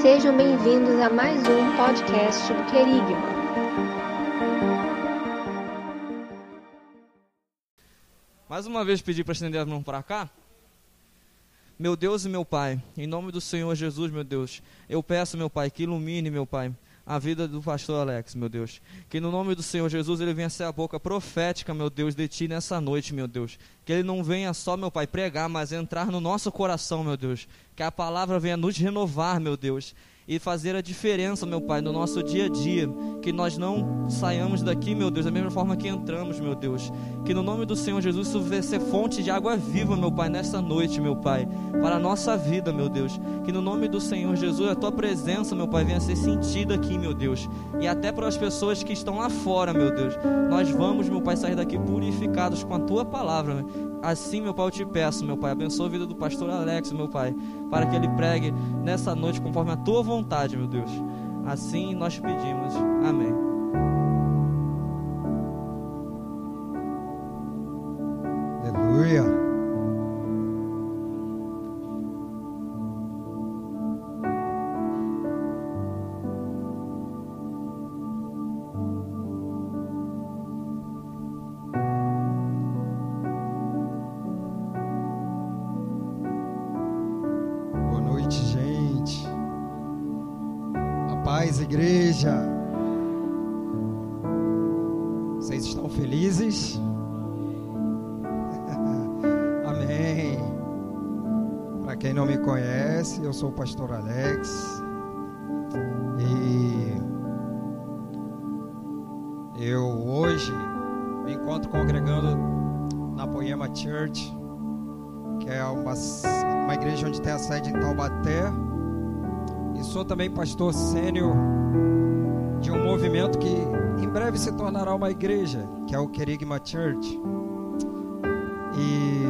Sejam bem-vindos a mais um podcast do Querigma. Mais uma vez pedir para estender a mão para cá. Meu Deus e meu Pai, em nome do Senhor Jesus, meu Deus, eu peço, meu Pai, que ilumine, meu Pai, a vida do pastor Alex, meu Deus. Que no nome do Senhor Jesus ele venha ser a boca profética, meu Deus, de ti nessa noite, meu Deus. Que ele não venha só, meu Pai, pregar, mas entrar no nosso coração, meu Deus. Que a palavra venha nos renovar, meu Deus e fazer a diferença, meu Pai, no nosso dia a dia. Que nós não saiamos daqui, meu Deus, da mesma forma que entramos, meu Deus. Que no nome do Senhor Jesus isso venha ser fonte de água viva, meu Pai, nessa noite, meu Pai, para a nossa vida, meu Deus. Que no nome do Senhor Jesus a tua presença, meu Pai, venha ser sentida aqui, meu Deus. E até para as pessoas que estão lá fora, meu Deus. Nós vamos, meu Pai, sair daqui purificados com a tua palavra. Assim, meu Pai, eu te peço, meu Pai, abençoa a vida do pastor Alex, meu Pai, para que ele pregue nessa noite conforme a tua vontade, meu Deus. Assim nós pedimos. Amém. Aleluia. Sou o pastor Alex. E eu hoje me encontro congregando na Poema Church, que é uma, uma igreja onde tem a sede em Taubaté, sou também pastor sênior de um movimento que em breve se tornará uma igreja, que é o Querigma Church. E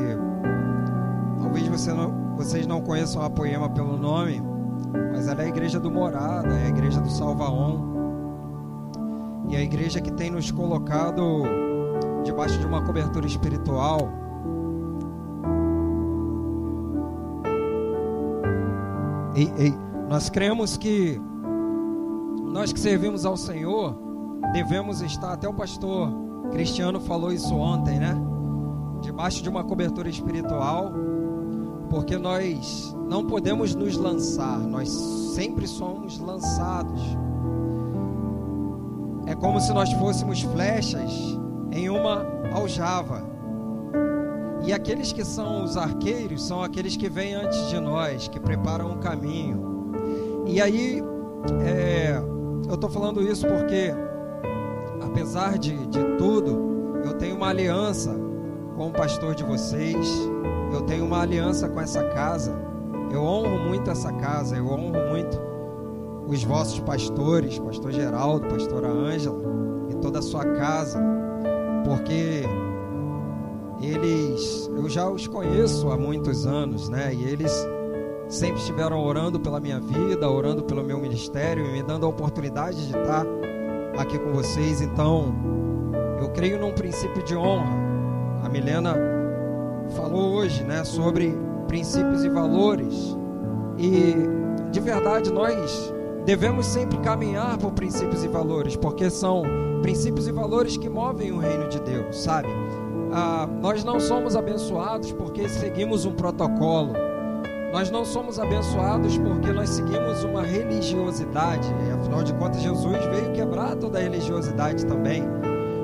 talvez você não vocês não conheçam a Poema pelo nome, mas ela é a igreja do Morada, é a igreja do Salvaon. E a igreja que tem nos colocado debaixo de uma cobertura espiritual. E, e nós cremos que nós que servimos ao Senhor devemos estar, até o pastor Cristiano falou isso ontem, né? Debaixo de uma cobertura espiritual porque nós não podemos nos lançar, nós sempre somos lançados. É como se nós fôssemos flechas em uma aljava. E aqueles que são os arqueiros são aqueles que vêm antes de nós, que preparam o caminho. E aí, é, eu estou falando isso porque, apesar de, de tudo, eu tenho uma aliança com o pastor de vocês eu tenho uma aliança com essa casa. Eu honro muito essa casa, eu honro muito os vossos pastores, pastor Geraldo, pastora Ângela e toda a sua casa, porque eles, eu já os conheço há muitos anos, né? E eles sempre estiveram orando pela minha vida, orando pelo meu ministério me dando a oportunidade de estar aqui com vocês. Então, eu creio num princípio de honra. A Milena falou hoje, né, sobre princípios e valores. E de verdade nós devemos sempre caminhar por princípios e valores, porque são princípios e valores que movem o reino de Deus, sabe? Ah, nós não somos abençoados porque seguimos um protocolo. Nós não somos abençoados porque nós seguimos uma religiosidade. Afinal de contas, Jesus veio quebrar toda a religiosidade também.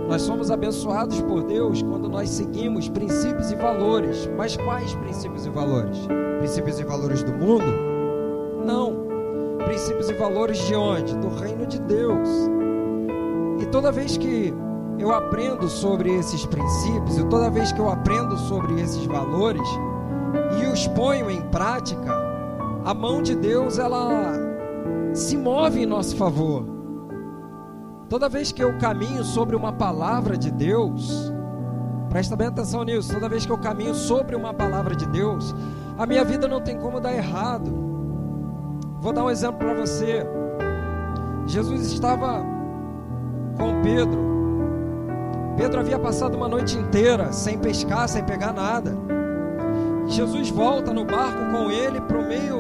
Nós somos abençoados por Deus quando nós seguimos princípios e valores. Mas quais princípios e valores? Princípios e valores do mundo? Não. Princípios e valores de onde? Do reino de Deus. E toda vez que eu aprendo sobre esses princípios, e toda vez que eu aprendo sobre esses valores os ponho em prática, a mão de Deus ela se move em nosso favor. Toda vez que eu caminho sobre uma palavra de Deus, presta bem atenção nisso. Toda vez que eu caminho sobre uma palavra de Deus, a minha vida não tem como dar errado. Vou dar um exemplo para você. Jesus estava com Pedro. Pedro havia passado uma noite inteira sem pescar, sem pegar nada. Jesus volta no barco com ele para o meio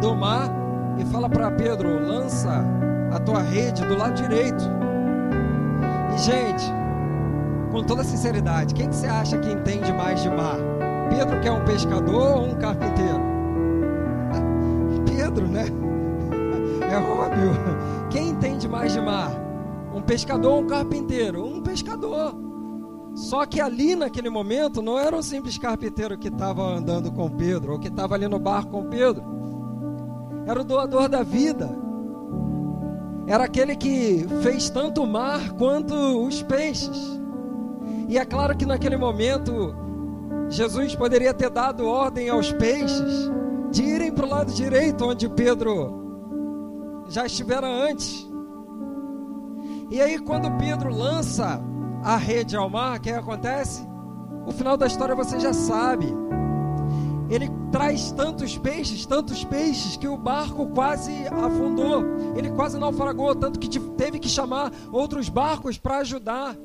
do mar e fala para Pedro: lança a tua rede do lado direito. E, gente, com toda sinceridade, quem que você acha que entende mais de mar? Pedro, que é um pescador ou um carpinteiro? Pedro, né? É óbvio. Quem entende mais de mar? Um pescador ou um carpinteiro? Um pescador. Só que ali naquele momento não era um simples carpinteiro que estava andando com Pedro ou que estava ali no barco com Pedro. Era o doador da vida. Era aquele que fez tanto o mar quanto os peixes. E é claro que naquele momento Jesus poderia ter dado ordem aos peixes de irem para o lado direito, onde Pedro já estivera antes. E aí, quando Pedro lança a rede ao mar, o que acontece? O final da história você já sabe. Ele traz tantos peixes, tantos peixes, que o barco quase afundou. Ele quase naufragou, tanto que teve que chamar outros barcos para ajudar.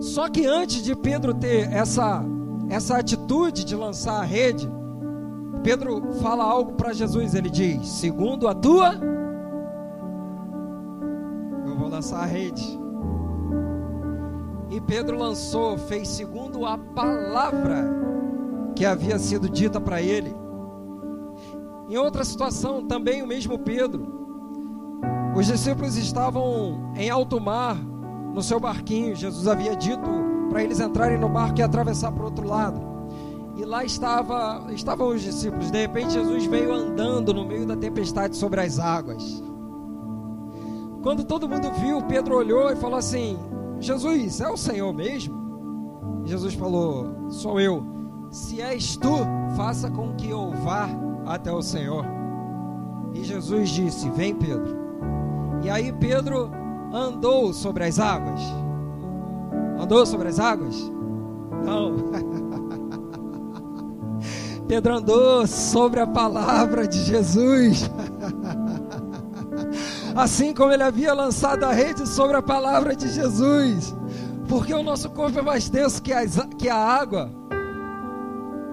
Só que antes de Pedro ter essa, essa atitude de lançar a rede, Pedro fala algo para Jesus. Ele diz: Segundo a tua, eu vou lançar a rede. E Pedro lançou, fez segundo a palavra que havia sido dita para ele. Em outra situação, também o mesmo Pedro. Os discípulos estavam em alto mar, no seu barquinho. Jesus havia dito para eles entrarem no barco e atravessar para o outro lado. E lá estava, estavam os discípulos. De repente, Jesus veio andando no meio da tempestade sobre as águas. Quando todo mundo viu, Pedro olhou e falou assim: Jesus, é o Senhor mesmo? Jesus falou: Sou eu. Se és tu, faça com que eu vá até o Senhor. E Jesus disse: Vem, Pedro. E aí Pedro andou sobre as águas. Andou sobre as águas? Não. Pedro andou sobre a palavra de Jesus. Assim como ele havia lançado a rede sobre a palavra de Jesus. Porque o nosso corpo é mais denso que, que a água.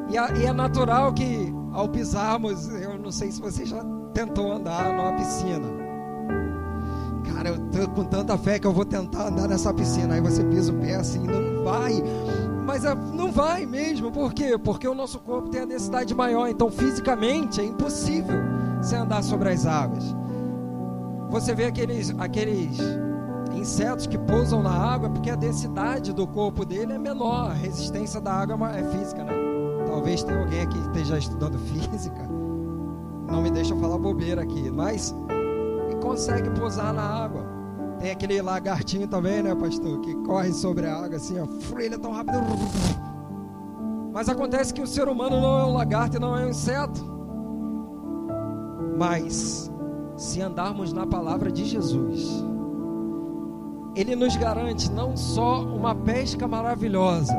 E, a, e é natural que ao pisarmos, eu não sei se você já tentou andar numa piscina cara, eu tô com tanta fé que eu vou tentar andar nessa piscina. Aí você pisa o pé assim, não vai. Mas é, não vai mesmo, por quê? Porque o nosso corpo tem a densidade maior, então fisicamente é impossível você andar sobre as águas. Você vê aqueles, aqueles insetos que pousam na água porque a densidade do corpo dele é menor, a resistência da água é física, né? Talvez tenha alguém aqui que esteja estudando física. Não me deixa falar bobeira aqui, mas consegue pousar na água. Tem aquele lagartinho também, né, pastor? Que corre sobre a água assim, ó. Ele é tão rápido. Mas acontece que o ser humano não é um lagarto e não é um inseto. Mas, se andarmos na palavra de Jesus, Ele nos garante não só uma pesca maravilhosa,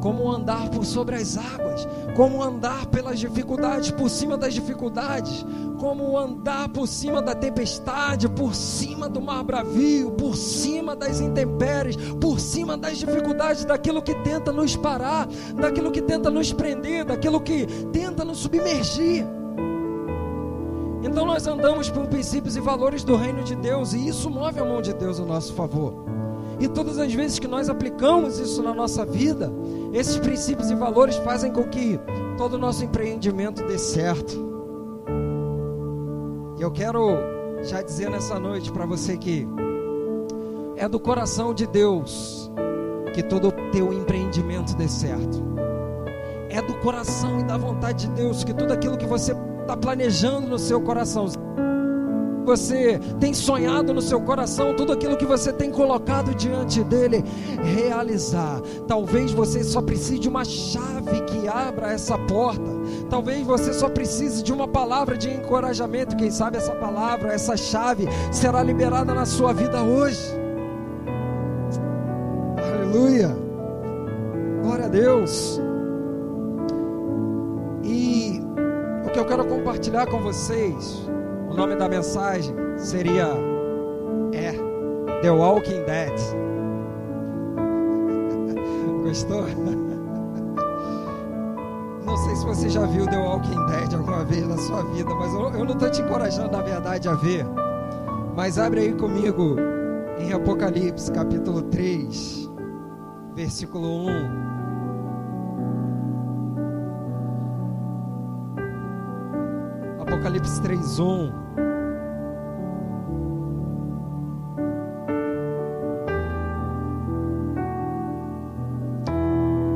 como andar por sobre as águas, como andar pelas dificuldades, por cima das dificuldades, como andar por cima da tempestade, por cima do mar bravio, por cima das intempéries, por cima das dificuldades, daquilo que tenta nos parar, daquilo que tenta nos prender, daquilo que tenta nos submergir. Então nós andamos por princípios e valores do reino de Deus, e isso move a mão de Deus a nosso favor. E todas as vezes que nós aplicamos isso na nossa vida, esses princípios e valores fazem com que todo o nosso empreendimento dê certo. E eu quero já dizer nessa noite para você que é do coração de Deus que todo o teu empreendimento dê certo. É do coração e da vontade de Deus que tudo aquilo que você está planejando no seu coração você tem sonhado no seu coração, tudo aquilo que você tem colocado diante dele, realizar. Talvez você só precise de uma chave que abra essa porta. Talvez você só precise de uma palavra de encorajamento. Quem sabe essa palavra, essa chave será liberada na sua vida hoje. Aleluia. Glória a Deus. Quero compartilhar com vocês nome da mensagem seria é The Walking Dead. Gostou? Não sei se você já viu The Walking Dead alguma vez na sua vida, mas eu, eu não estou te encorajando, na verdade, a ver. Mas abre aí comigo em Apocalipse, capítulo 3, versículo 1. Apocalipse 3, 1.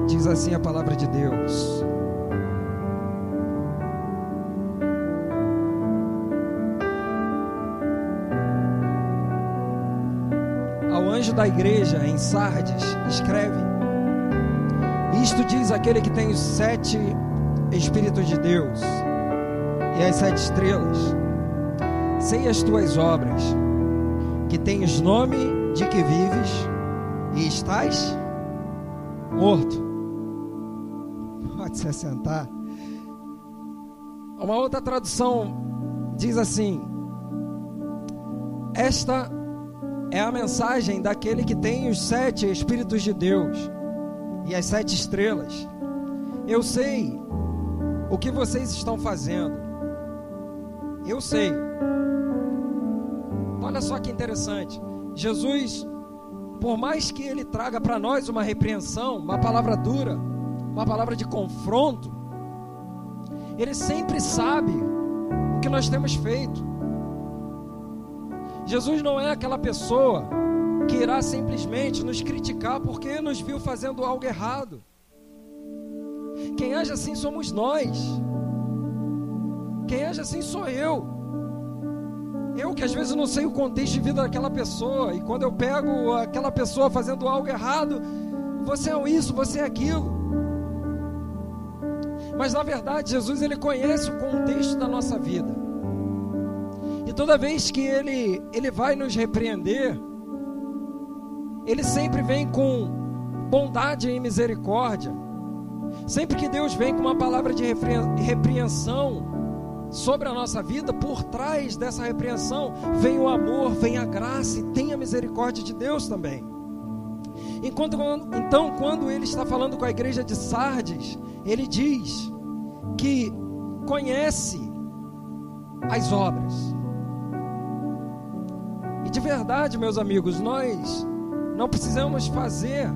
Diz assim a palavra de Deus. Ao anjo da igreja em Sardes, escreve: Isto diz aquele que tem os sete Espíritos de Deus as sete estrelas. Sei as tuas obras, que tens nome de que vives e estás morto. Pode se assentar. Uma outra tradução diz assim: Esta é a mensagem daquele que tem os sete Espíritos de Deus e as sete estrelas. Eu sei o que vocês estão fazendo. Eu sei. Olha só que interessante. Jesus, por mais que ele traga para nós uma repreensão, uma palavra dura, uma palavra de confronto, ele sempre sabe o que nós temos feito. Jesus não é aquela pessoa que irá simplesmente nos criticar porque nos viu fazendo algo errado. Quem age assim somos nós. Quem age assim sou eu. Eu que às vezes não sei o contexto de vida daquela pessoa, e quando eu pego aquela pessoa fazendo algo errado, você é isso, você é aquilo. Mas na verdade, Jesus ele conhece o contexto da nossa vida. E toda vez que ele ele vai nos repreender, ele sempre vem com bondade e misericórdia. Sempre que Deus vem com uma palavra de repreensão, sobre a nossa vida, por trás dessa repreensão, vem o amor, vem a graça e tem a misericórdia de Deus também. Enquanto, então, quando ele está falando com a igreja de Sardes, ele diz que conhece as obras. E de verdade, meus amigos, nós não precisamos fazer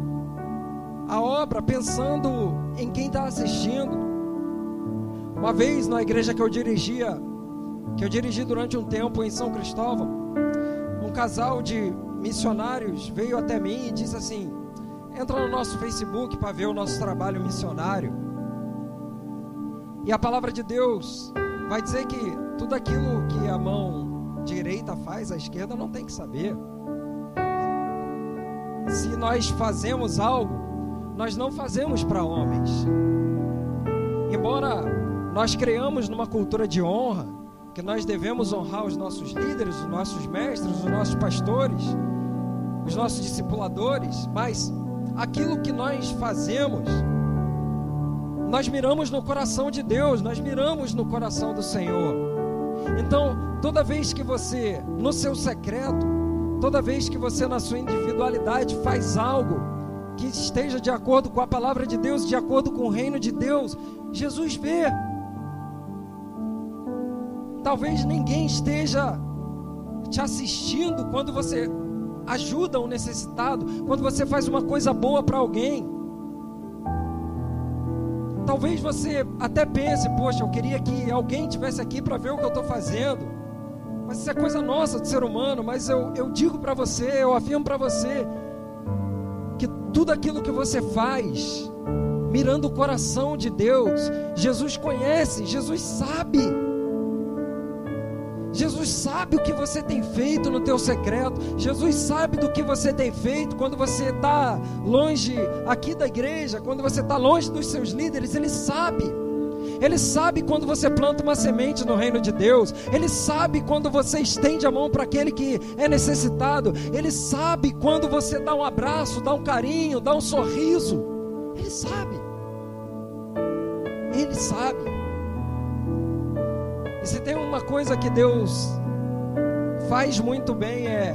a obra pensando em quem está assistindo, uma vez na igreja que eu dirigia, que eu dirigi durante um tempo em São Cristóvão, um casal de missionários veio até mim e disse assim: entra no nosso Facebook para ver o nosso trabalho missionário. E a palavra de Deus vai dizer que tudo aquilo que a mão direita faz, a esquerda não tem que saber. Se nós fazemos algo, nós não fazemos para homens. Embora nós criamos numa cultura de honra, que nós devemos honrar os nossos líderes, os nossos mestres, os nossos pastores, os nossos discipuladores, mas aquilo que nós fazemos, nós miramos no coração de Deus, nós miramos no coração do Senhor. Então, toda vez que você, no seu secreto, toda vez que você, na sua individualidade, faz algo que esteja de acordo com a palavra de Deus, de acordo com o reino de Deus, Jesus vê. Talvez ninguém esteja te assistindo quando você ajuda um necessitado, quando você faz uma coisa boa para alguém. Talvez você até pense, poxa, eu queria que alguém tivesse aqui para ver o que eu estou fazendo. Mas isso é coisa nossa de ser humano. Mas eu, eu digo para você, eu afirmo para você, que tudo aquilo que você faz, mirando o coração de Deus, Jesus conhece, Jesus sabe. Jesus sabe o que você tem feito no teu secreto. Jesus sabe do que você tem feito quando você está longe aqui da igreja, quando você está longe dos seus líderes. Ele sabe. Ele sabe quando você planta uma semente no reino de Deus. Ele sabe quando você estende a mão para aquele que é necessitado. Ele sabe quando você dá um abraço, dá um carinho, dá um sorriso. Ele sabe. Ele sabe. E se tem uma coisa que Deus faz muito bem é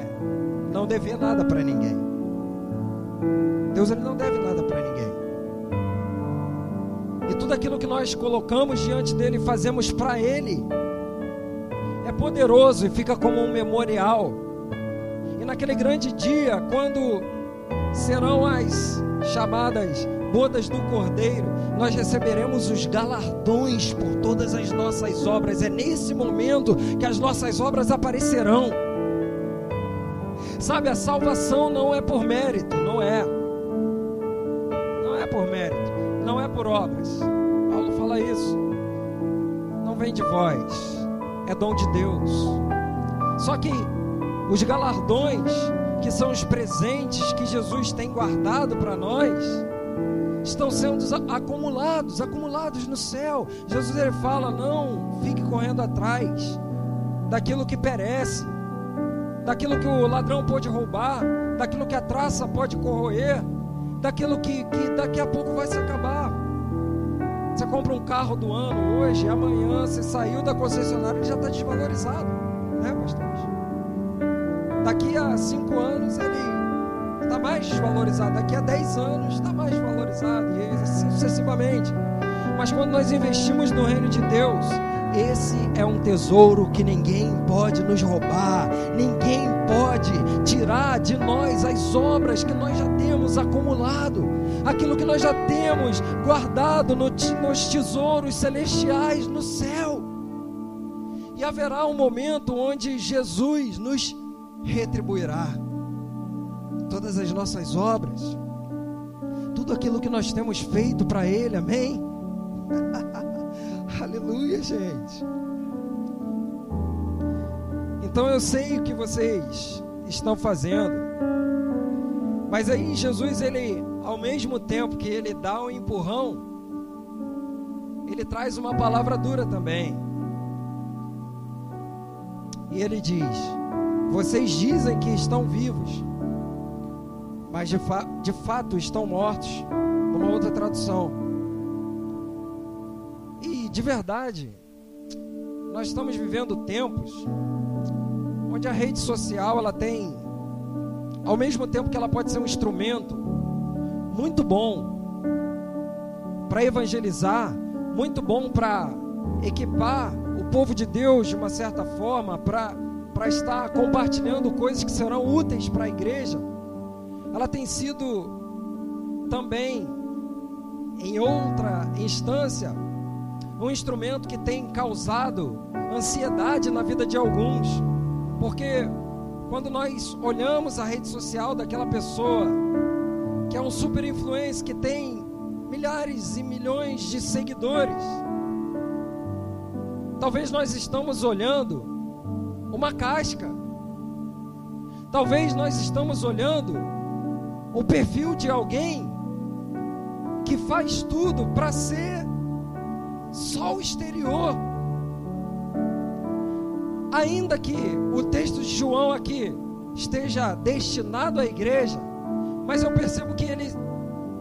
não dever nada para ninguém. Deus ele não deve nada para ninguém. E tudo aquilo que nós colocamos diante dele e fazemos para ele é poderoso e fica como um memorial. E naquele grande dia, quando serão as chamadas bodas do Cordeiro, nós receberemos os galardões por todas as nossas obras. É nesse momento que as nossas obras aparecerão. Sabe, a salvação não é por mérito, não é. Não é por mérito, não é por obras. Paulo fala isso. Não vem de vós, é dom de Deus. Só que os galardões, que são os presentes que Jesus tem guardado para nós, estão sendo acumulados, acumulados no céu. Jesus ele fala: não fique correndo atrás daquilo que perece, daquilo que o ladrão pode roubar, daquilo que a traça pode corroer, daquilo que, que daqui a pouco vai se acabar. Você compra um carro do ano hoje, amanhã você saiu da concessionária e já está desvalorizado, né, pastor? Daqui a cinco anos ele está mais valorizado, daqui a 10 anos está mais valorizado, e assim sucessivamente. Mas quando nós investimos no reino de Deus, esse é um tesouro que ninguém pode nos roubar, ninguém pode tirar de nós as obras que nós já temos acumulado, aquilo que nós já temos guardado no, nos tesouros celestiais no céu. E haverá um momento onde Jesus nos retribuirá todas as nossas obras, tudo aquilo que nós temos feito para Ele, amém? Aleluia, gente. Então eu sei o que vocês estão fazendo, mas aí Jesus, ele, ao mesmo tempo que ele dá um empurrão, ele traz uma palavra dura também. E ele diz: Vocês dizem que estão vivos, mas de, fa de fato estão mortos, numa outra tradução. E de verdade, nós estamos vivendo tempos onde a rede social ela tem, ao mesmo tempo que ela pode ser um instrumento muito bom para evangelizar, muito bom para equipar o povo de Deus de uma certa forma, para estar compartilhando coisas que serão úteis para a igreja ela tem sido também, em outra instância, um instrumento que tem causado ansiedade na vida de alguns, porque quando nós olhamos a rede social daquela pessoa que é um super influencer que tem milhares e milhões de seguidores, talvez nós estamos olhando uma casca. Talvez nós estamos olhando o perfil de alguém que faz tudo para ser só o exterior. Ainda que o texto de João aqui esteja destinado à igreja, mas eu percebo que ele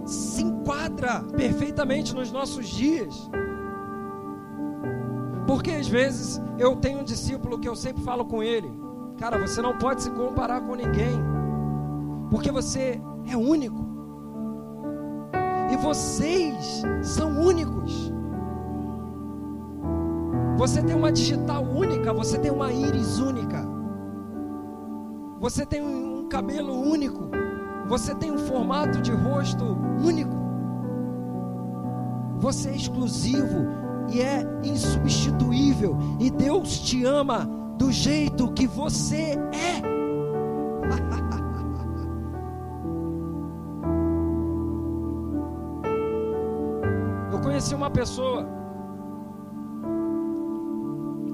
se enquadra perfeitamente nos nossos dias. Porque às vezes eu tenho um discípulo que eu sempre falo com ele: Cara, você não pode se comparar com ninguém, porque você é único. E vocês são únicos. Você tem uma digital única, você tem uma íris única. Você tem um cabelo único. Você tem um formato de rosto único. Você é exclusivo e é insubstituível. E Deus te ama do jeito que você é. Conheci uma pessoa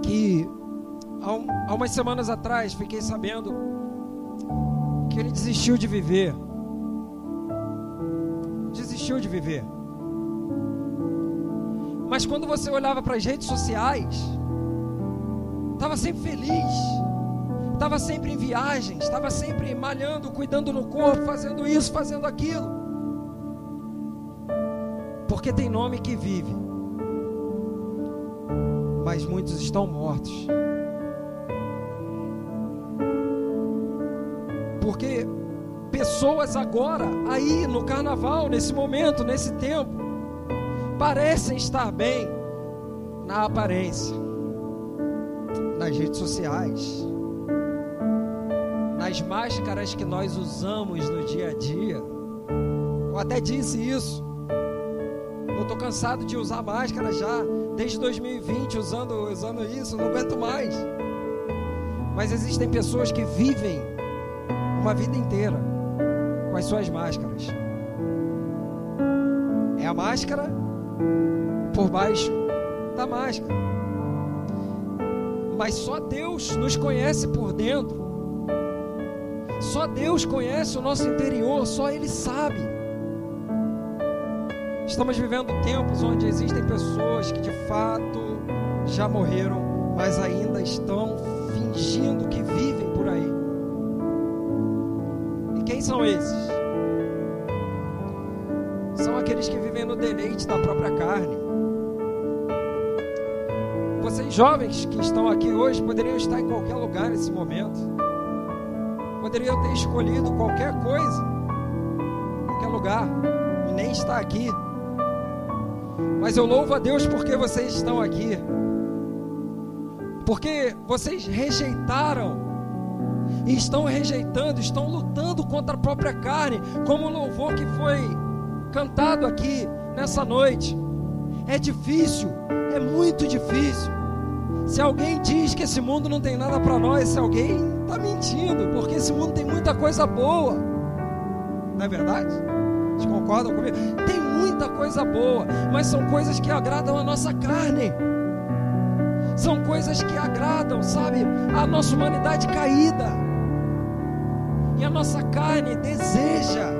que há, um, há umas semanas atrás fiquei sabendo que ele desistiu de viver. Desistiu de viver. Mas quando você olhava para as redes sociais, estava sempre feliz, estava sempre em viagens, estava sempre malhando, cuidando no corpo, fazendo isso, fazendo aquilo porque tem nome que vive, mas muitos estão mortos. Porque pessoas agora, aí no carnaval, nesse momento, nesse tempo, parecem estar bem na aparência, nas redes sociais, nas máscaras que nós usamos no dia a dia. Eu até disse isso. Estou cansado de usar máscara já, desde 2020, usando, usando isso, não aguento mais. Mas existem pessoas que vivem uma vida inteira com as suas máscaras. É a máscara por baixo da máscara. Mas só Deus nos conhece por dentro. Só Deus conhece o nosso interior, só Ele sabe. Estamos vivendo tempos onde existem pessoas que de fato já morreram, mas ainda estão fingindo que vivem por aí. E quem são esses? São aqueles que vivem no deleite da própria carne. Vocês jovens que estão aqui hoje poderiam estar em qualquer lugar nesse momento. Poderiam ter escolhido qualquer coisa, qualquer lugar, e nem estar aqui. Mas eu louvo a Deus porque vocês estão aqui. Porque vocês rejeitaram e estão rejeitando, estão lutando contra a própria carne, como o louvor que foi cantado aqui nessa noite. É difícil, é muito difícil. Se alguém diz que esse mundo não tem nada para nós, se alguém está mentindo, porque esse mundo tem muita coisa boa. Não é verdade? Vocês concordam comigo? Tem muita coisa boa, mas são coisas que agradam a nossa carne. São coisas que agradam, sabe, a nossa humanidade caída. E a nossa carne deseja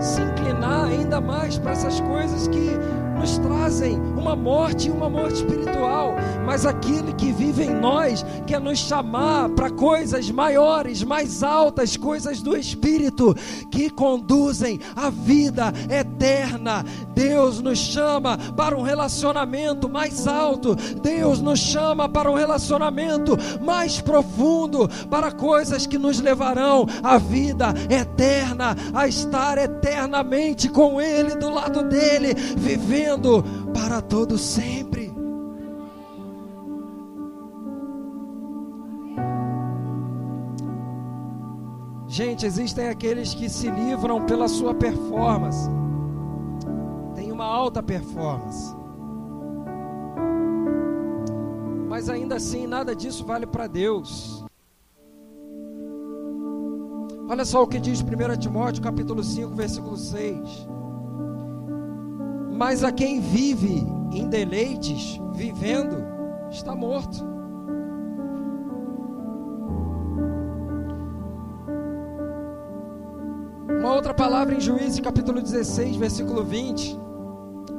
se inclinar ainda mais para essas coisas que nos trazem uma morte e uma morte espiritual, mas aquele que vive em nós quer nos chamar para coisas maiores, mais altas, coisas do Espírito que conduzem a vida eterna. Deus nos chama para um relacionamento mais alto, Deus nos chama para um relacionamento mais profundo, para coisas que nos levarão à vida eterna, a estar eternamente com Ele, do lado dele, vivendo para todo sempre. Gente, existem aqueles que se livram pela sua performance. Tem uma alta performance. Mas ainda assim, nada disso vale para Deus. Olha só o que diz 1 Timóteo capítulo 5, versículo 6. Mas a quem vive em deleites, vivendo, está morto. Uma outra palavra em Juízes, capítulo 16, versículo 20.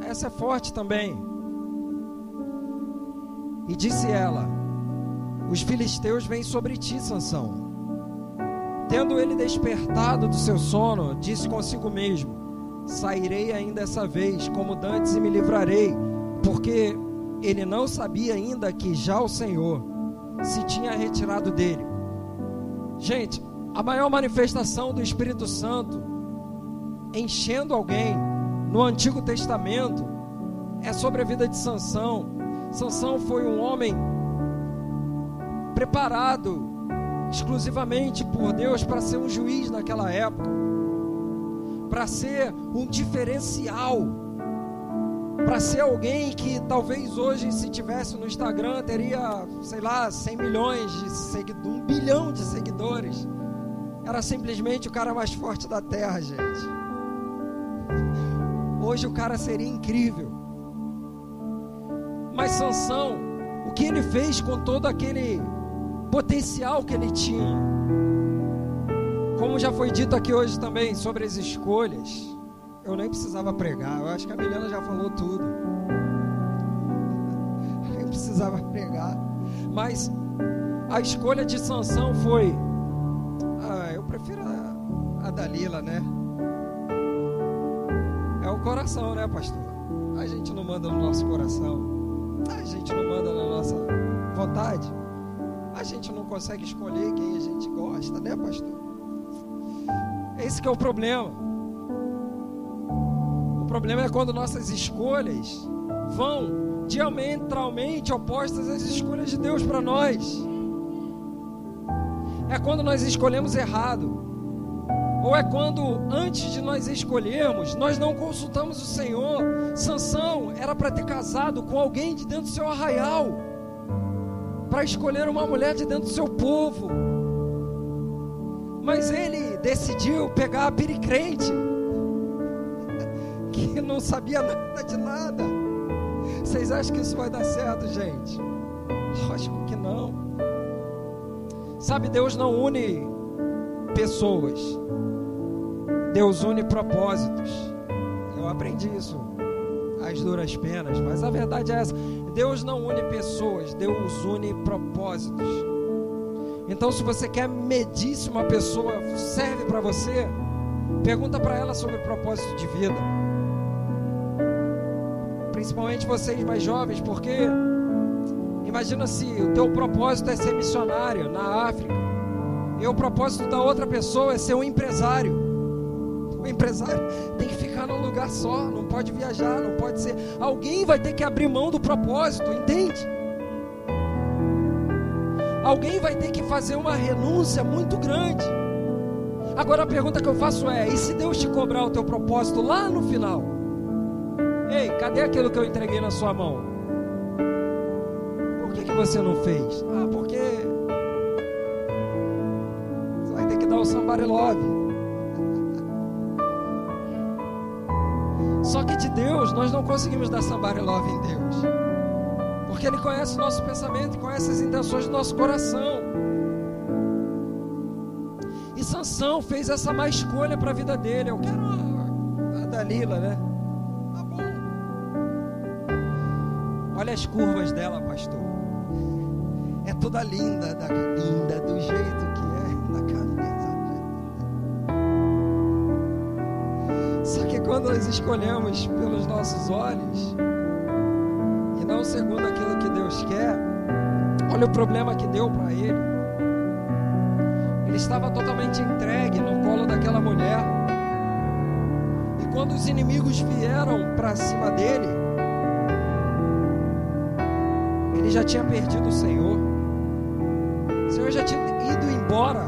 Essa é forte também. E disse ela: Os filisteus vêm sobre ti, Sansão. Tendo ele despertado do seu sono, disse consigo mesmo: sairei ainda essa vez, como dantes, e me livrarei, porque ele não sabia ainda que já o Senhor se tinha retirado dele. Gente, a maior manifestação do Espírito Santo enchendo alguém no Antigo Testamento é sobre a vida de Sansão. Sansão foi um homem preparado exclusivamente por Deus para ser um juiz naquela época para ser um diferencial, para ser alguém que talvez hoje, se tivesse no Instagram, teria, sei lá, 100 milhões de seguidores, um bilhão de seguidores. Era simplesmente o cara mais forte da terra, gente. Hoje o cara seria incrível. Mas Sansão, o que ele fez com todo aquele potencial que ele tinha? Como já foi dito aqui hoje também sobre as escolhas, eu nem precisava pregar, eu acho que a Milena já falou tudo. Nem precisava pregar. Mas a escolha de Sansão foi. Ah, eu prefiro a, a Dalila, né? É o coração, né, pastor? A gente não manda no nosso coração. A gente não manda na nossa vontade. A gente não consegue escolher quem a gente gosta, né, pastor? Esse é o problema. O problema é quando nossas escolhas vão diametralmente opostas às escolhas de Deus para nós. É quando nós escolhemos errado. Ou é quando, antes de nós escolhermos, nós não consultamos o Senhor. Sansão era para ter casado com alguém de dentro do seu arraial, para escolher uma mulher de dentro do seu povo. Mas ele decidiu pegar a piricrente, que não sabia nada de nada. Vocês acham que isso vai dar certo, gente? Lógico que não. Sabe, Deus não une pessoas, Deus une propósitos. Eu aprendi isso às duras penas, mas a verdade é essa: Deus não une pessoas, Deus une propósitos. Então, se você quer medir se uma pessoa serve para você, pergunta para ela sobre o propósito de vida. Principalmente vocês mais jovens, porque imagina se o teu propósito é ser missionário na África e o propósito da outra pessoa é ser um empresário. O empresário tem que ficar num lugar só, não pode viajar, não pode ser. Alguém vai ter que abrir mão do propósito, entende? Alguém vai ter que fazer uma renúncia muito grande. Agora a pergunta que eu faço é: e se Deus te cobrar o teu propósito lá no final? Ei, cadê aquilo que eu entreguei na sua mão? Por que, que você não fez? Ah, porque você vai ter que dar o somebody love. Só que de Deus nós não conseguimos dar somebody love em Deus. Porque Ele conhece o nosso pensamento conhece as intenções do nosso coração. E Sansão fez essa má escolha para a vida dele. Eu quero a, a Dalila, né? Tá bom. Olha as curvas dela, pastor. É toda linda, da, linda do jeito que é na cabeça. Só que quando nós escolhemos pelos nossos olhos segundo aquilo que Deus quer, olha o problema que deu para ele. Ele estava totalmente entregue no colo daquela mulher. E quando os inimigos vieram para cima dele, ele já tinha perdido o Senhor. O Senhor já tinha ido embora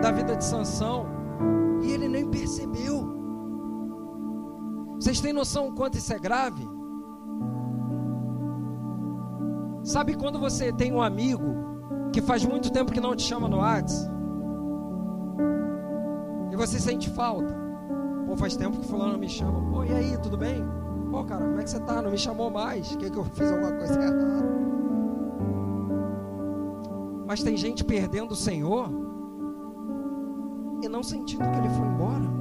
da vida de Sansão e ele nem percebeu. Vocês têm noção o quanto isso é grave? Sabe quando você tem um amigo que faz muito tempo que não te chama no WhatsApp? E você sente falta. Pô, faz tempo que fulano me chama. Pô, e aí, tudo bem? Pô, cara, como é que você tá? Não me chamou mais. O que, que eu fiz alguma coisa errada? Mas tem gente perdendo o Senhor e não sentindo que ele foi embora.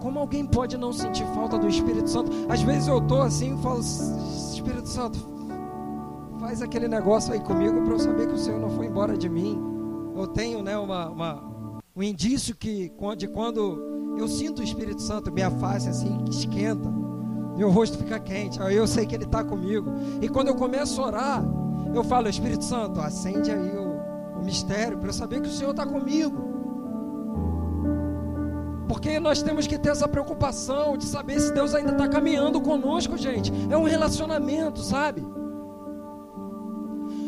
Como alguém pode não sentir falta do Espírito Santo? Às vezes eu estou assim e falo, Espírito Santo, faz aquele negócio aí comigo para eu saber que o Senhor não foi embora de mim. Eu tenho né, uma, uma, um indício que de quando eu sinto o Espírito Santo, minha face assim esquenta, meu rosto fica quente, aí eu sei que Ele está comigo. E quando eu começo a orar, eu falo, Espírito Santo, acende aí o, o mistério para eu saber que o Senhor está comigo. Porque nós temos que ter essa preocupação de saber se Deus ainda está caminhando conosco, gente. É um relacionamento, sabe?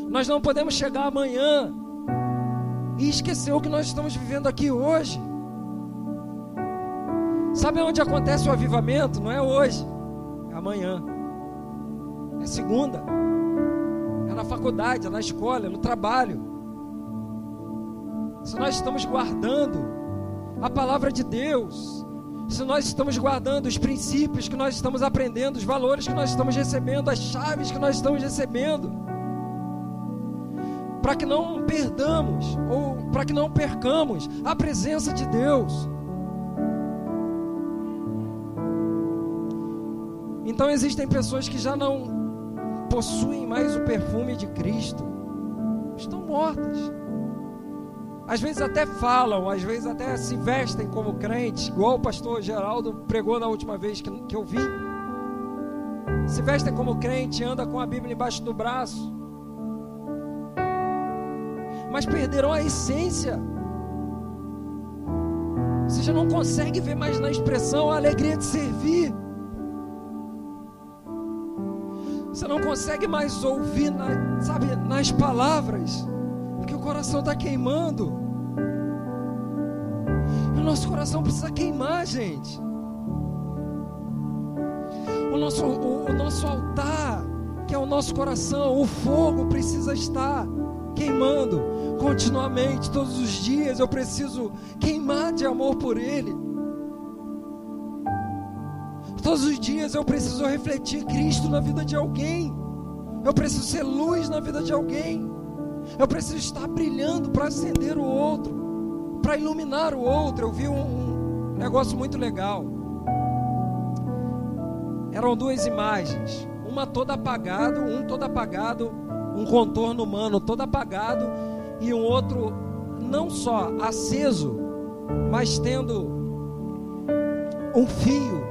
Nós não podemos chegar amanhã e esquecer o que nós estamos vivendo aqui hoje. Sabe onde acontece o avivamento? Não é hoje, é amanhã, é segunda, é na faculdade, é na escola, é no trabalho. Se nós estamos guardando a palavra de Deus, se nós estamos guardando os princípios que nós estamos aprendendo, os valores que nós estamos recebendo, as chaves que nós estamos recebendo, para que não perdamos ou para que não percamos a presença de Deus. Então existem pessoas que já não possuem mais o perfume de Cristo, estão mortas. Às vezes até falam, às vezes até se vestem como crentes, igual o pastor Geraldo pregou na última vez que, que eu vi. Se vestem como crente, anda com a Bíblia embaixo do braço. Mas perderam a essência. Você já não consegue ver mais na expressão a alegria de servir. Você não consegue mais ouvir, na, sabe, nas palavras, coração está queimando. O nosso coração precisa queimar, gente. O nosso, o, o nosso altar, que é o nosso coração, o fogo precisa estar queimando continuamente, todos os dias. Eu preciso queimar de amor por Ele. Todos os dias eu preciso refletir Cristo na vida de alguém. Eu preciso ser luz na vida de alguém. Eu preciso estar brilhando para acender o outro, para iluminar o outro. Eu vi um, um negócio muito legal. Eram duas imagens, uma toda apagado, um todo apagado, um contorno humano todo apagado e um outro não só aceso, mas tendo um fio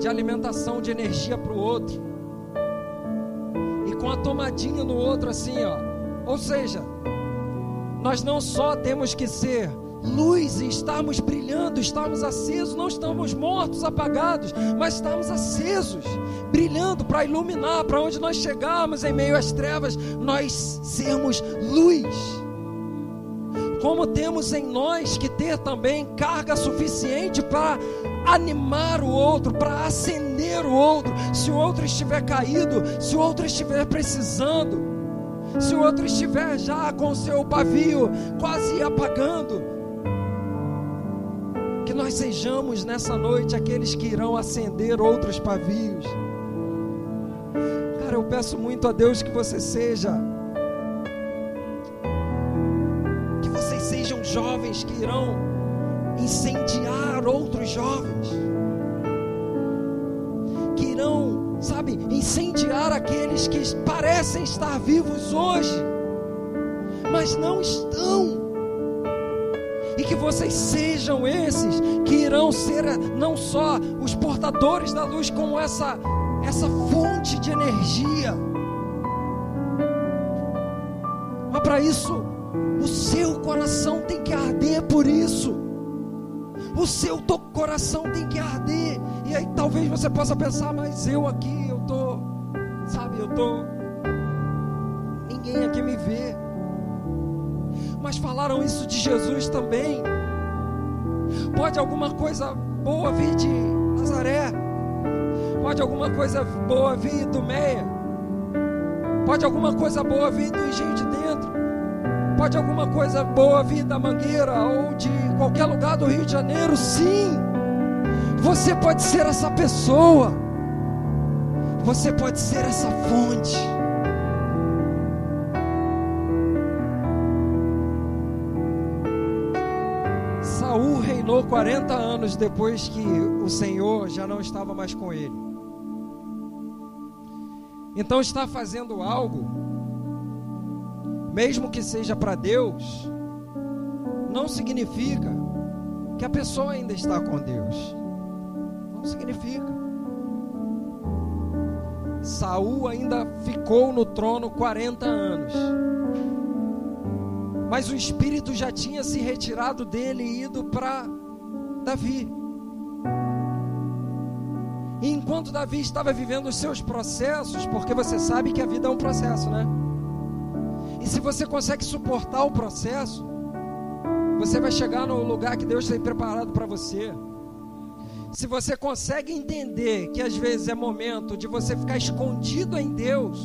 de alimentação de energia para o outro. Com a tomadinha no outro assim, ó. Ou seja, nós não só temos que ser luz e estarmos brilhando, estarmos acesos, não estamos mortos, apagados, mas estamos acesos, brilhando para iluminar, para onde nós chegarmos em meio às trevas, nós sermos luz como temos em nós que ter também carga suficiente para animar o outro, para acender o outro. Se o outro estiver caído, se o outro estiver precisando, se o outro estiver já com seu pavio quase apagando, que nós sejamos nessa noite aqueles que irão acender outros pavios. Cara, eu peço muito a Deus que você seja jovens que irão incendiar outros jovens, que irão, sabe, incendiar aqueles que parecem estar vivos hoje, mas não estão. E que vocês sejam esses que irão ser não só os portadores da luz, como essa, essa fonte de energia. Mas para isso, o seu coração tem que arder por isso. O seu coração tem que arder. E aí talvez você possa pensar, mas eu aqui, eu tô, sabe, eu tô. Ninguém aqui me vê. Mas falaram isso de Jesus também. Pode alguma coisa boa vir de Nazaré. Pode alguma coisa boa vir do Meia. Pode alguma coisa boa vir do engenho de dentro. Pode alguma coisa boa vir da Mangueira ou de qualquer lugar do Rio de Janeiro? Sim. Você pode ser essa pessoa. Você pode ser essa fonte. Saul reinou 40 anos depois que o Senhor já não estava mais com ele. Então está fazendo algo mesmo que seja para Deus, não significa que a pessoa ainda está com Deus. Não significa. Saul ainda ficou no trono 40 anos. Mas o espírito já tinha se retirado dele e ido para Davi. E enquanto Davi estava vivendo os seus processos, porque você sabe que a vida é um processo, né? E se você consegue suportar o processo, você vai chegar no lugar que Deus tem preparado para você. Se você consegue entender que às vezes é momento de você ficar escondido em Deus,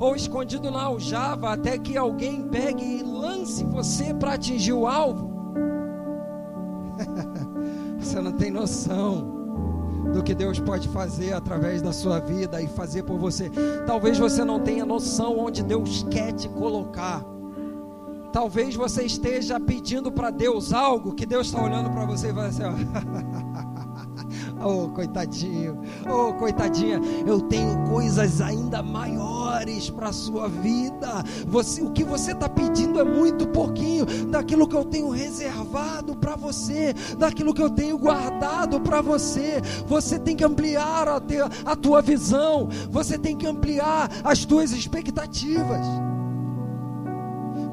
ou escondido na aljava, até que alguém pegue e lance você para atingir o alvo, você não tem noção do que Deus pode fazer através da sua vida e fazer por você. Talvez você não tenha noção onde Deus quer te colocar. Talvez você esteja pedindo para Deus algo que Deus está olhando para você e vai assim, ó. Oh, coitadinho, oh, coitadinha, eu tenho coisas ainda maiores para a sua vida. Você, o que você está pedindo é muito pouquinho daquilo que eu tenho reservado para você, daquilo que eu tenho guardado para você. Você tem que ampliar a, te, a tua visão, você tem que ampliar as tuas expectativas.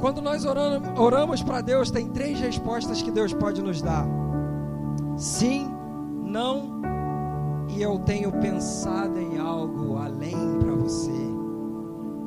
Quando nós oramos, oramos para Deus, tem três respostas que Deus pode nos dar: sim, não, e eu tenho pensado em algo além para você.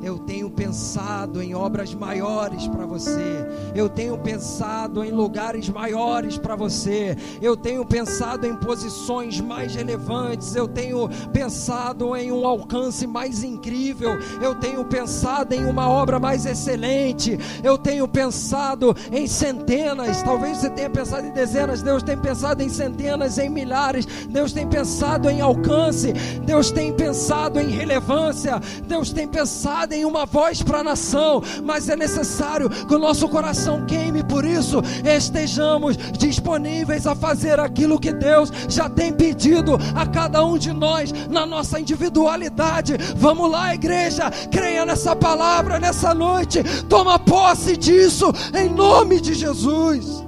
Eu tenho pensado em obras maiores para você. Eu tenho pensado em lugares maiores para você. Eu tenho pensado em posições mais relevantes. Eu tenho pensado em um alcance mais incrível. Eu tenho pensado em uma obra mais excelente. Eu tenho pensado em centenas. Talvez você tenha pensado em dezenas. Deus tem pensado em centenas, em milhares. Deus tem pensado em alcance. Deus tem pensado em relevância. Deus tem pensado em uma voz para a nação, mas é necessário que o nosso coração queime, por isso estejamos disponíveis a fazer aquilo que Deus já tem pedido a cada um de nós na nossa individualidade. Vamos lá, igreja, creia nessa palavra nessa noite, toma posse disso em nome de Jesus.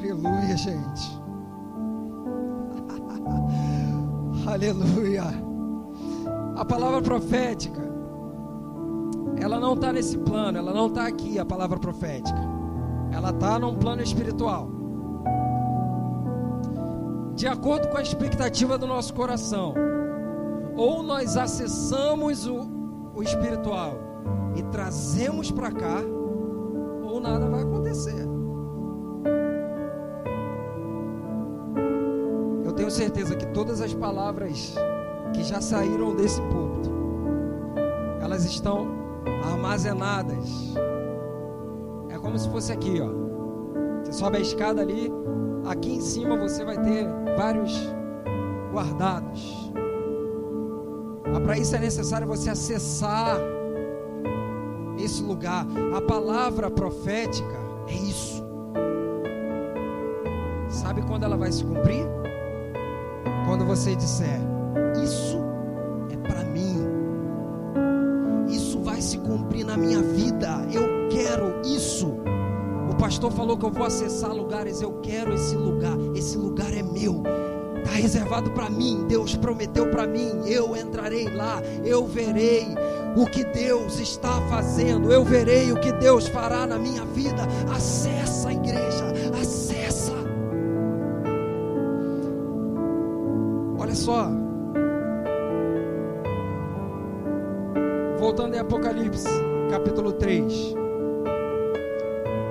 Aleluia, gente. Aleluia. A palavra profética, ela não está nesse plano, ela não está aqui, a palavra profética. Ela está num plano espiritual. De acordo com a expectativa do nosso coração, ou nós acessamos o, o espiritual e trazemos para cá, ou nada vai acontecer. Certeza que todas as palavras que já saíram desse púlpito, elas estão armazenadas. É como se fosse aqui, ó. Você sobe a escada ali, aqui em cima você vai ter vários guardados. Mas para isso é necessário você acessar esse lugar. A palavra profética é isso. Sabe quando ela vai se cumprir? Quando você disser, isso é para mim, isso vai se cumprir na minha vida, eu quero isso. O pastor falou que eu vou acessar lugares, eu quero esse lugar, esse lugar é meu. Está reservado para mim, Deus prometeu para mim, eu entrarei lá, eu verei o que Deus está fazendo, eu verei o que Deus fará na minha vida. Acessa a igreja, só. Voltando em Apocalipse, capítulo 3.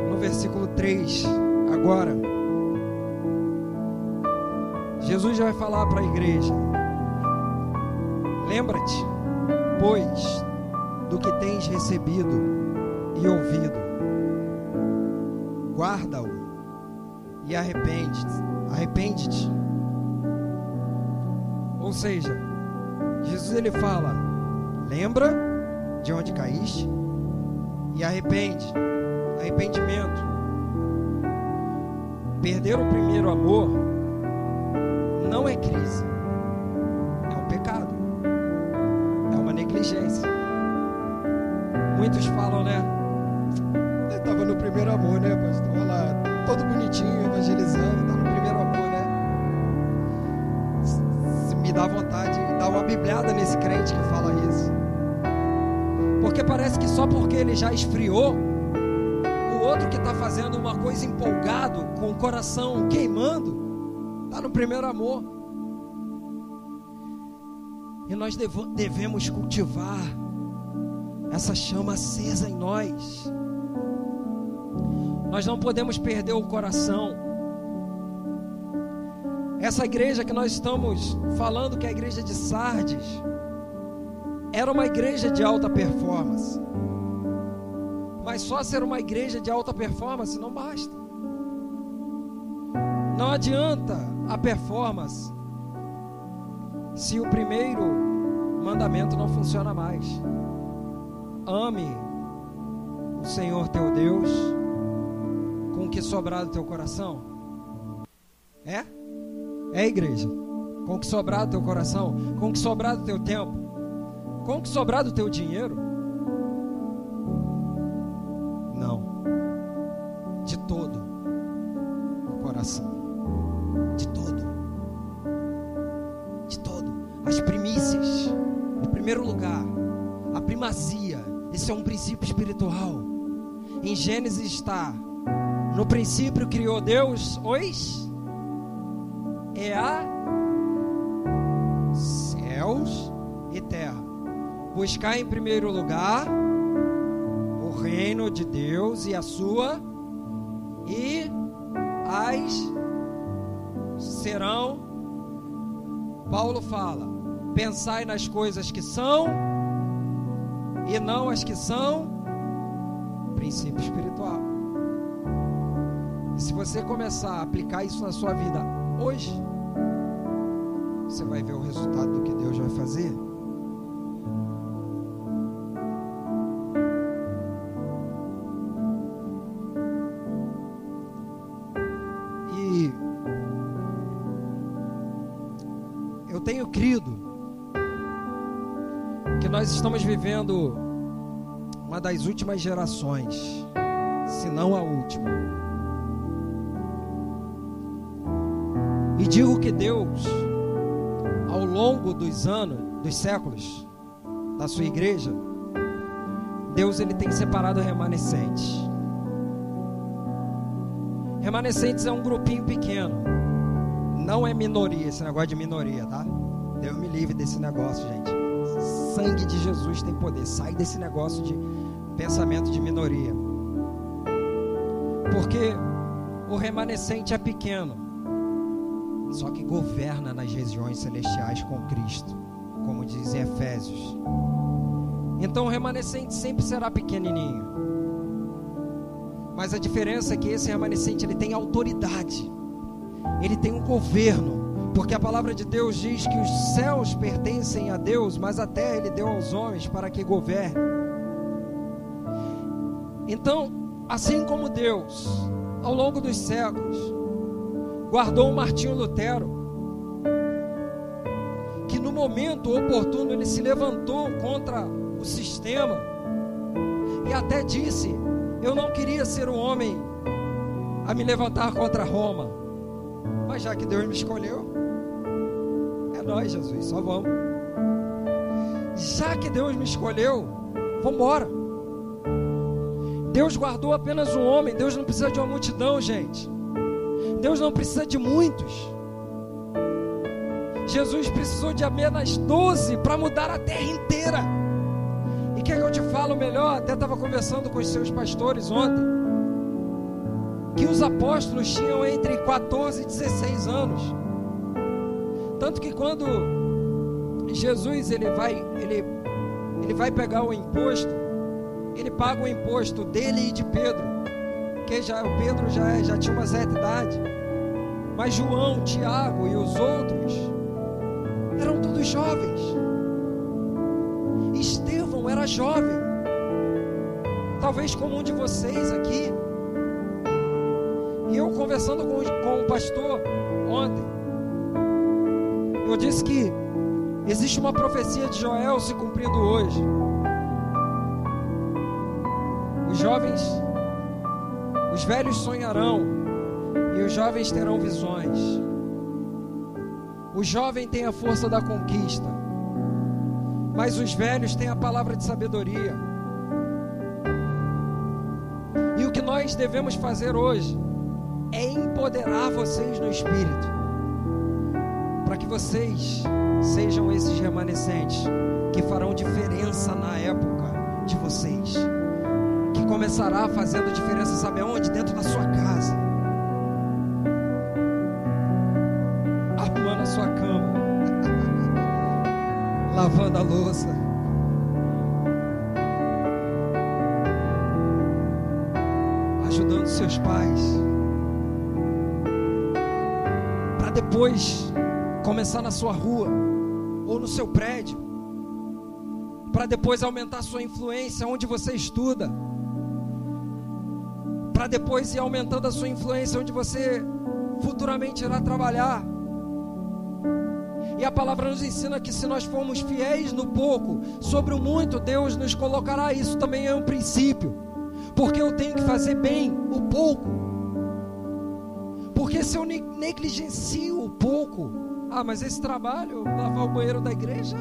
No versículo 3, agora. Jesus vai falar para a igreja: Lembra-te, pois, do que tens recebido e ouvido, guarda-o e arrepende-te. Arrepende-te ou seja, Jesus ele fala: lembra de onde caíste e arrepende. Arrependimento. Perder o primeiro amor não é crise, é um pecado, é uma negligência. Muitos já esfriou, o outro que está fazendo uma coisa empolgado, com o coração queimando, está no primeiro amor. E nós devemos cultivar essa chama acesa em nós. Nós não podemos perder o coração. Essa igreja que nós estamos falando, que é a igreja de Sardes, era uma igreja de alta performance. Mas só ser uma igreja de alta performance não basta. Não adianta a performance se o primeiro mandamento não funciona mais. Ame o Senhor teu Deus com o que sobrar do teu coração. É? É igreja. Com o que sobrar do teu coração, com o que sobrar do teu tempo, com o que sobrar do teu dinheiro. Princípio espiritual. Em Gênesis está: no princípio criou Deus os e a céus e terra. Buscar em primeiro lugar o reino de Deus e a sua e as serão Paulo fala: pensai nas coisas que são e não as que são princípio espiritual. E se você começar a aplicar isso na sua vida hoje, você vai ver o resultado do que Deus vai fazer. Que nós estamos vivendo uma das últimas gerações, se não a última. E digo que Deus, ao longo dos anos, dos séculos da sua igreja, Deus ele tem separado remanescentes. Remanescentes é um grupinho pequeno. Não é minoria, esse negócio de minoria, tá? Deus me livre desse negócio, gente. Sangue de Jesus tem poder. Sai desse negócio de pensamento de minoria. Porque o remanescente é pequeno, só que governa nas regiões celestiais com Cristo, como diz em Efésios. Então o remanescente sempre será pequenininho. Mas a diferença é que esse remanescente ele tem autoridade. Ele tem um governo, porque a palavra de Deus diz que os céus pertencem a Deus, mas a terra ele deu aos homens para que governe. Então, assim como Deus, ao longo dos séculos, guardou o Martinho Lutero, que no momento oportuno ele se levantou contra o sistema e até disse: Eu não queria ser o homem a me levantar contra Roma, mas já que Deus me escolheu, nós, Jesus, só vamos. Já que Deus me escolheu, vamos embora. Deus guardou apenas um homem. Deus não precisa de uma multidão, gente. Deus não precisa de muitos. Jesus precisou de apenas 12 para mudar a terra inteira. E quer que eu te falo melhor? Até estava conversando com os seus pastores ontem. Que os apóstolos tinham entre 14 e 16 anos. Tanto que quando Jesus ele vai, ele, ele vai pegar o imposto, ele paga o imposto dele e de Pedro, que já o Pedro já, já tinha uma certa idade, mas João, Tiago e os outros eram todos jovens. Estevão era jovem, talvez como um de vocês aqui. E eu conversando com, com o pastor ontem, eu disse que existe uma profecia de Joel se cumprindo hoje. Os jovens, os velhos sonharão e os jovens terão visões. O jovem tem a força da conquista, mas os velhos têm a palavra de sabedoria. E o que nós devemos fazer hoje é empoderar vocês no espírito, vocês sejam esses remanescentes que farão diferença na época de vocês começará fazendo diferença, sabe aonde? Dentro da sua casa. Arrumando a sua cama. Lavando a louça. Ajudando seus pais. Para depois começar na sua rua ou no seu prédio para depois aumentar sua influência onde você estuda para depois ir aumentando a sua influência onde você futuramente irá trabalhar. E a palavra nos ensina que se nós formos fiéis no pouco, sobre o muito Deus nos colocará. Isso também é um princípio. Porque eu tenho que fazer bem o pouco. Porque se eu negligencio o pouco, ah, mas esse trabalho, lavar o banheiro da igreja,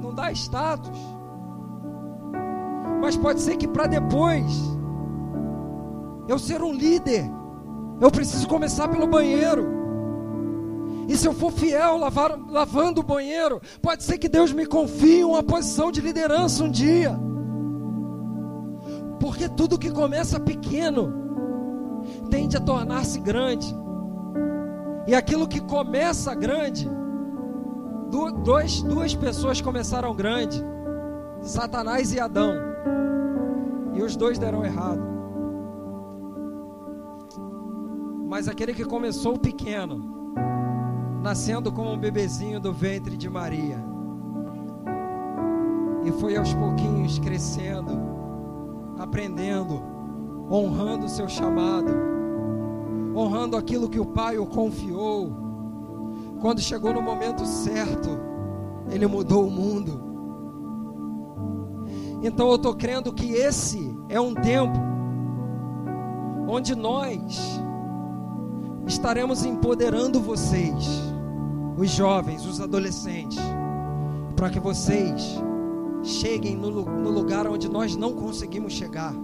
não dá status. Mas pode ser que para depois eu ser um líder, eu preciso começar pelo banheiro. E se eu for fiel lavar, lavando o banheiro, pode ser que Deus me confie uma posição de liderança um dia. Porque tudo que começa pequeno tende a tornar-se grande. E aquilo que começa grande, dois, duas pessoas começaram grande: Satanás e Adão. E os dois deram errado. Mas aquele que começou pequeno, nascendo como um bebezinho do ventre de Maria, e foi aos pouquinhos crescendo, aprendendo, honrando o seu chamado, honrando aquilo que o Pai o confiou. Quando chegou no momento certo, ele mudou o mundo. Então eu estou crendo que esse é um tempo onde nós estaremos empoderando vocês, os jovens, os adolescentes, para que vocês cheguem no, no lugar onde nós não conseguimos chegar,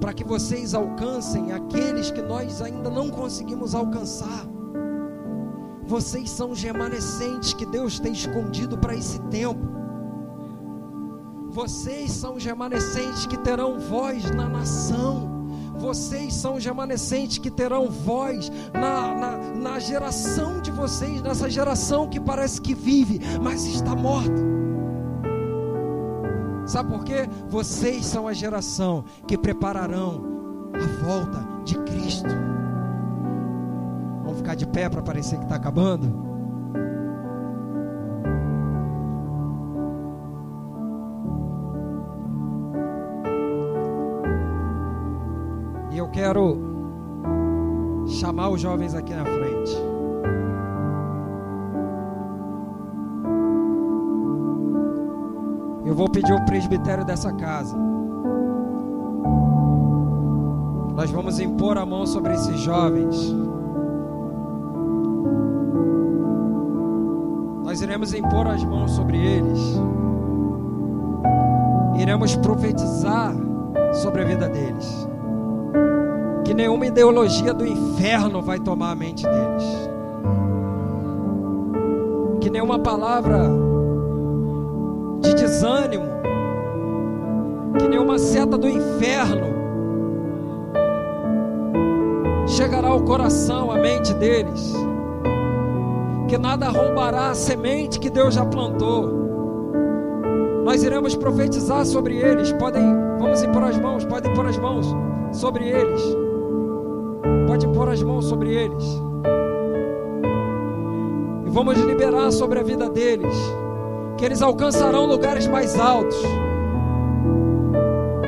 para que vocês alcancem aqueles que nós ainda não conseguimos alcançar. Vocês são os remanescentes que Deus tem escondido para esse tempo. Vocês são os remanescentes que terão voz na nação. Vocês são os remanescentes que terão voz na, na, na geração de vocês, nessa geração que parece que vive, mas está morta. Sabe por quê? Vocês são a geração que prepararão a volta de Cristo. Vamos ficar de pé para parecer que está acabando? quero chamar os jovens aqui na frente. Eu vou pedir o presbitério dessa casa. Nós vamos impor a mão sobre esses jovens. Nós iremos impor as mãos sobre eles. Iremos profetizar sobre a vida deles que nenhuma ideologia do inferno vai tomar a mente deles. Que nenhuma palavra de desânimo, que nenhuma seta do inferno chegará ao coração, à mente deles. Que nada roubará a semente que Deus já plantou. Nós iremos profetizar sobre eles. Podem, vamos impor as mãos, podem pôr as mãos sobre eles pode pôr as mãos sobre eles. E vamos liberar sobre a vida deles, que eles alcançarão lugares mais altos.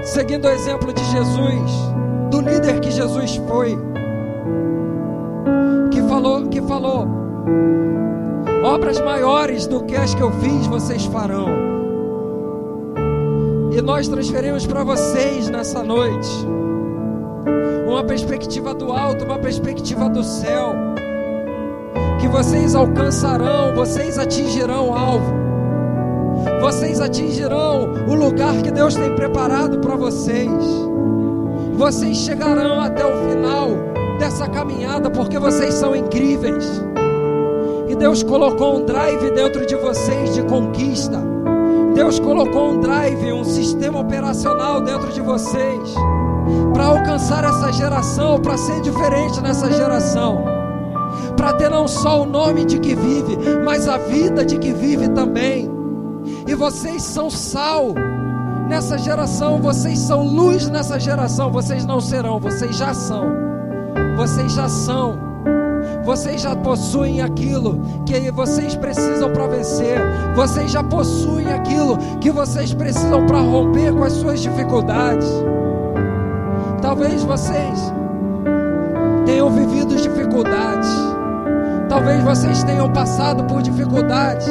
Seguindo o exemplo de Jesus, do líder que Jesus foi, que falou, que falou: obras maiores do que as que eu fiz, vocês farão. E nós transferimos para vocês nessa noite uma perspectiva do alto, uma perspectiva do céu. Que vocês alcançarão, vocês atingirão o alvo. Vocês atingirão o lugar que Deus tem preparado para vocês. Vocês chegarão até o final dessa caminhada porque vocês são incríveis. E Deus colocou um drive dentro de vocês de conquista. Deus colocou um drive, um sistema operacional dentro de vocês para alcançar essa geração, para ser diferente nessa geração, para ter não só o nome de que vive, mas a vida de que vive também. E vocês são sal nessa geração, vocês são luz nessa geração, vocês não serão, vocês já são. Vocês já são. Vocês já possuem aquilo que vocês precisam para vencer. Vocês já possuem aquilo que vocês precisam para romper com as suas dificuldades. Talvez vocês tenham vivido dificuldades. Talvez vocês tenham passado por dificuldades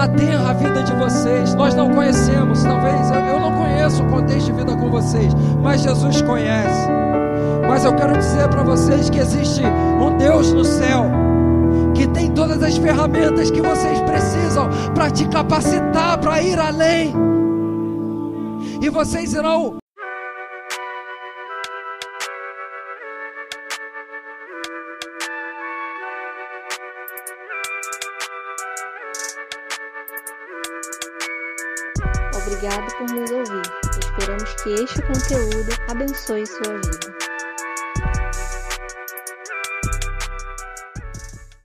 na terra a vida de vocês. Nós não conhecemos, talvez eu não conheço o contexto de vida com vocês, mas Jesus conhece. Mas eu quero dizer para vocês que existe um Deus no céu que tem todas as ferramentas que vocês precisam para te capacitar para ir além. E vocês irão este conteúdo abençoe sua vida.